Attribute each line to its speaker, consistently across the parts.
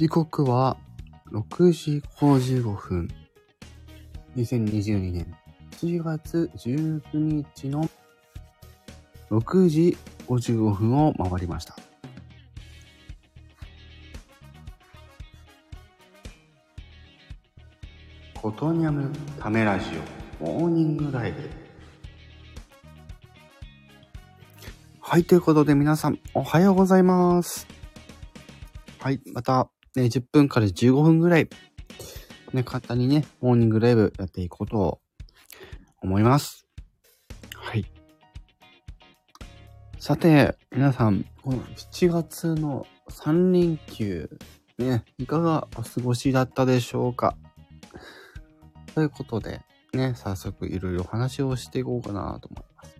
Speaker 1: 時刻は6時55分。2022年7月19日の6時55分を回りました。コトニャムためラジオモーニングライブ。はい、ということで皆さんおはようございます。はい、また、ね、10分から15分ぐらい、ね、簡単にね、モーニングライブやっていこうと思います。はい。さて、皆さん、この7月の3連休、ね、いかがお過ごしだったでしょうか？ということで、ね、早速いろいろ話をしていこうかなと思います。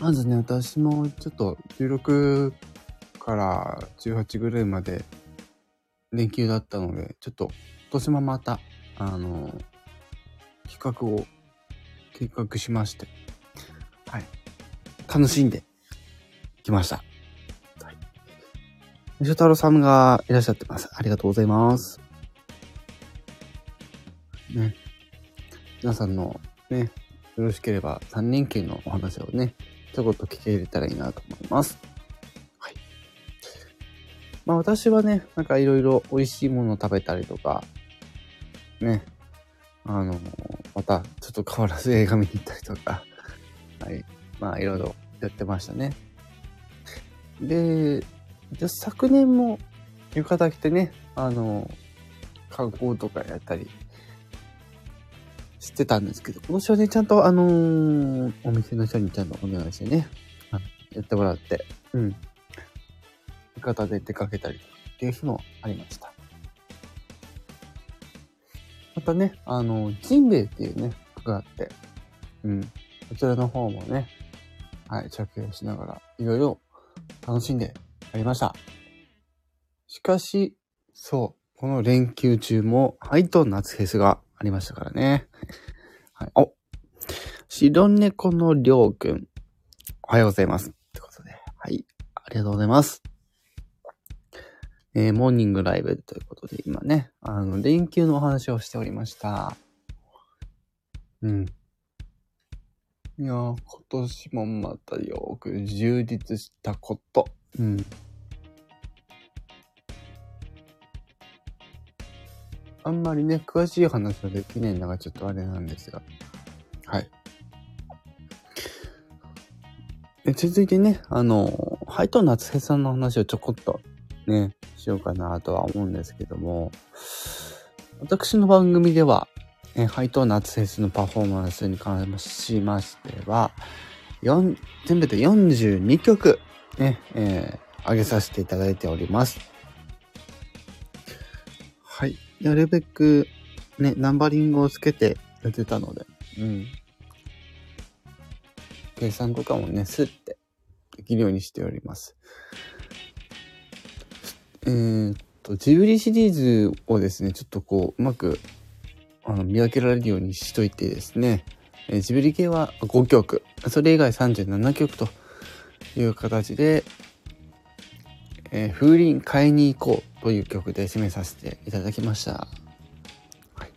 Speaker 1: まずね、私もちょっと16から18ぐらいまで連休だったので、ちょっと今年もまた、あの、企画を計画しまして、はい。楽しんできました。はい。吉太郎さんがいらっしゃってます。ありがとうございます。ね。皆さんのね、よろしければ3連休のお話をね、ちょこっと聞けれたらいいなと思います。まあ私はね、なんかいろいろ美味しいものを食べたりとか、ね、あの、またちょっと変わらず映画見に行ったりとか、はい。まあいろいろやってましたね。で、で昨年も浴衣着てね、あの、観光とかやったりしてたんですけど、今年はね、ちゃんとあのーお店の人にちゃんとお願いしてね、やってもらって、うん。浴衣で出かけたりとかっていう日もありました。またね、あの、ジンベエっていうね、服があって、うん。こちらの方もね、はい、着用しながら、いろいろ楽しんでやりました。しかし、そう、この連休中も、ハイと夏フェスがありましたからね。はい。お白猫のりょうくん。おはようございます。ってことで。はい。ありがとうございます。えー、モーニングライブということで、今ね、あの、連休のお話をしておりました。うん。いやー、今年もまたよく充実したこと。うん。あんまりね、詳しい話はできないのがちょっとあれなんですが。はい。で続いてね、あの、ハイト夏フェさんの話をちょこっとね、しようかなとは思うんですけども、私の番組では、えハイト夏フェスのパフォーマンスに関しましては、4全部で42曲、ね、えー、上げさせていただいております。はい。なるべく、ね、ナンバリングをつけてやってたので、うん。計算とかもね、スッてできるようにしております。えーっと、ジブリシリーズをですね、ちょっとこう、うまく、あの、見分けられるようにしといてですね、えージブリ系は5曲、それ以外37曲という形で、えー風鈴買いに行こうという曲で締めさせていただきました。はい。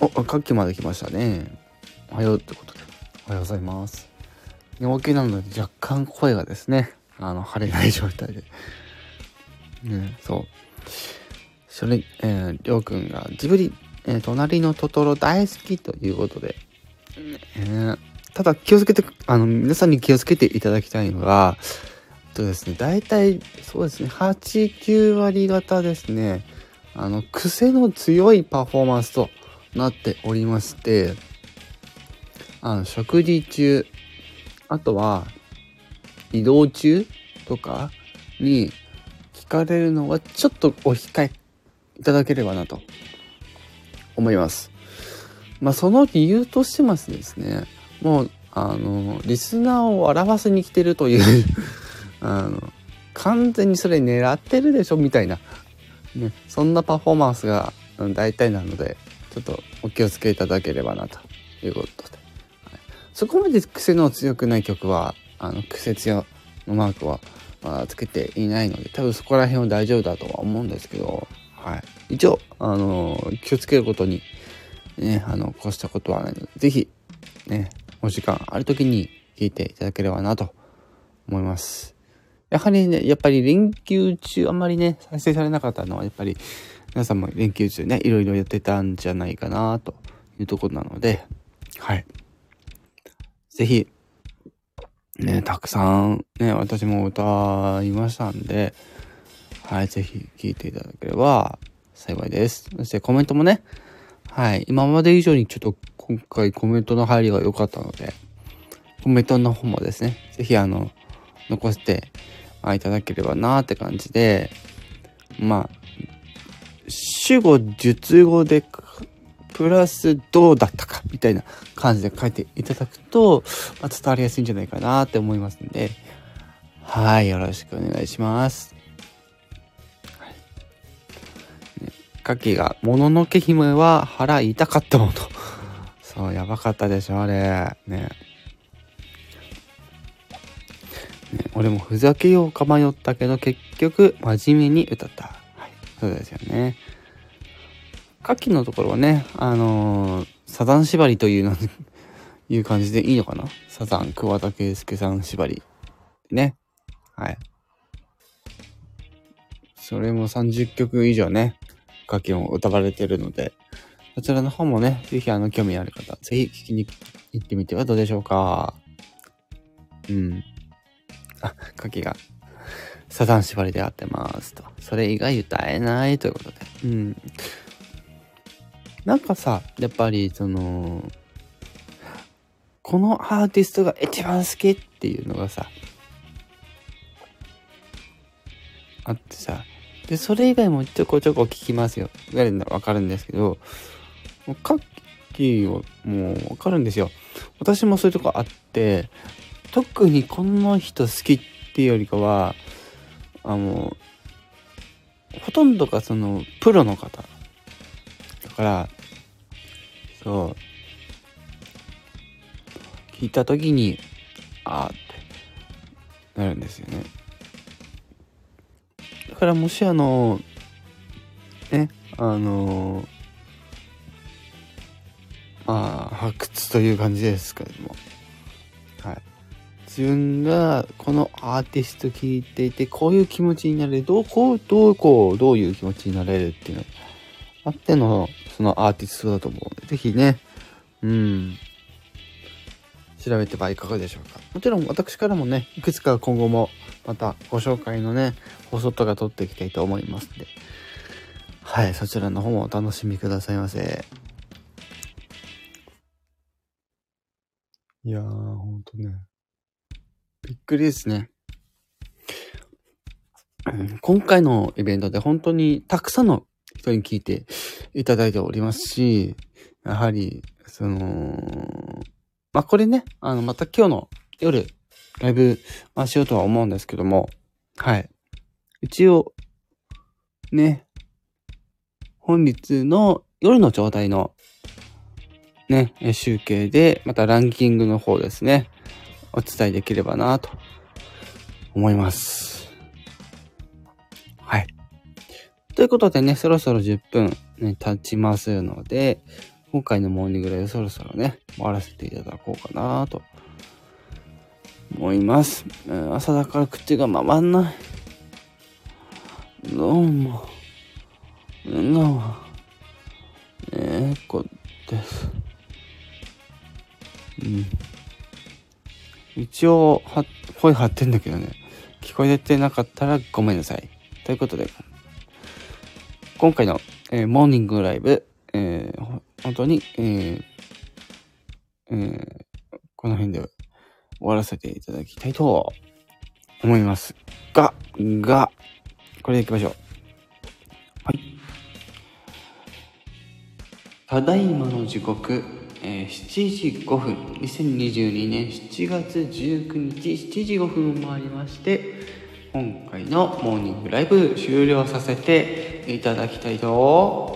Speaker 1: お、あカッキまで来ましたね。おはようってことで。おはようございます。寝起きなので若干声がですね、あの、晴れない状態で。ね、そう。それ、えー、りょうくんがジブリ、えー隣のトトロ大好きということで、えーただ気をつけて、あの、皆さんに気をつけていただきたいのが、えっとですね、大体、そうですね、8、9割方ですね、あの、癖の強いパフォーマンスとなっておりまして、あの、食事中、あとは、移動中とかに聞かれるのはちょっとお控えいただければなと思います。まあ、その理由としてますですね、もう、あの、リスナーを笑わせに来てるという、あの、完全にそれ狙ってるでしょみたいな、ね、そんなパフォーマンスがうん大体なので、ちょっとお気をつけいただければなということで。はいそこまで癖の強くない曲は、あの、癖強のマークはまだつけていないので、多分そこら辺は大丈夫だとは思うんですけど、はい。一応、あのー、気をつけることに、ね、あの、こうしたことはないので、ぜひ、ね、お時間ある時に聞いていただければなと思います。やはりね、やっぱり連休中あんまりね、再生されなかったのは、やっぱり皆さんも連休中ね、いろいろやってたんじゃないかなというところなので、はい。ぜひ、ね、たくさんね、私も歌いましたんで、はい、ぜひ聴いていただければ幸いです。そしてコメントもね、はい、今まで以上にちょっと今回コメントの入りが良かったので、コメントの方もですね、ぜひあの、残していただければなーって感じで、まあ、主語、述語で、プラスどうだったかみたいな感じで書いていただくと、まあ、伝わりやすいんじゃないかなって思いますんで、はい、よろしくお願いします。はい。ね、カキが、もののけ姫は腹痛かったもの。そう、やばかったでしょ、あれ。ね。ね、俺もふざけようか迷ったけど、結局、真面目に歌った。はい、そうですよね。カキのところはね、あのー、サザン縛りというの、いう感じでいいのかな？サザン、桑田佳祐さん縛り。ね。はい。それも30曲以上ね、カキも歌われてるので、そちらの方もね、ぜひあの、興味ある方、ぜひ聞きに行ってみてはどうでしょうか。うん。あ、カキが、サザン縛りで合ってますと。それ以外歌えないということで。うん。なんかさ、やっぱり、その、このアーティストが一番好きっていうのがさ、あってさ、で、それ以外もちょこちょこ聞きますよ。わかるんですけど、もうカッキーはもうわかるんですよ。私もそういうとこあって、特にこの人好きっていうよりかは、あの、ほとんどがその、プロの方。から、そう、聞いた時に、ああってなるんですよね。だからもしあの、ね、あの、まあ、発掘という感じですけれども、はい。自分がこのアーティスト聴いていて、こういう気持ちになれる、どう、こう、どう、こう、どういう気持ちになれるっていうのあっての、そのアーティストだと思うので、ぜひね、うん、調べてはいかがでしょうか。もちろん私からもね、いくつか今後もまたご紹介のね、放送とか撮っていきたいと思いますんで、はい、そちらの方もお楽しみくださいませ。いやー、ほんとね。びっくりですね。今回のイベントで本当にたくさんの人に聞いていただいておりますし、やはり、その、まあ、これね、あの、また今日の夜、ライブ、まあ、しようとは思うんですけども、はい。一応、ね、本日の夜の状態のね、集計で、またランキングの方ですね、お伝えできればなと思います。ということでね、そろそろ10分、ね、経ちますので、今回のモーニングライブそろそろね、終わらせていただこうかなと思います。朝だから口が回んない。どうも。うも。えー、こです。うん。一応、は、声張ってんだけどね。聞こえてなかったらごめんなさい。ということで、今回の、えー、モーニングライブ、えー、本当に、えーえー、この辺で終わらせていただきたいと思いますが、が、これでいきましょう。はい。ただいまの時刻、えー、7時5分、2022年7月19日7時5分を回りまして、今回のモーニングライブ終了させてていただきたいと。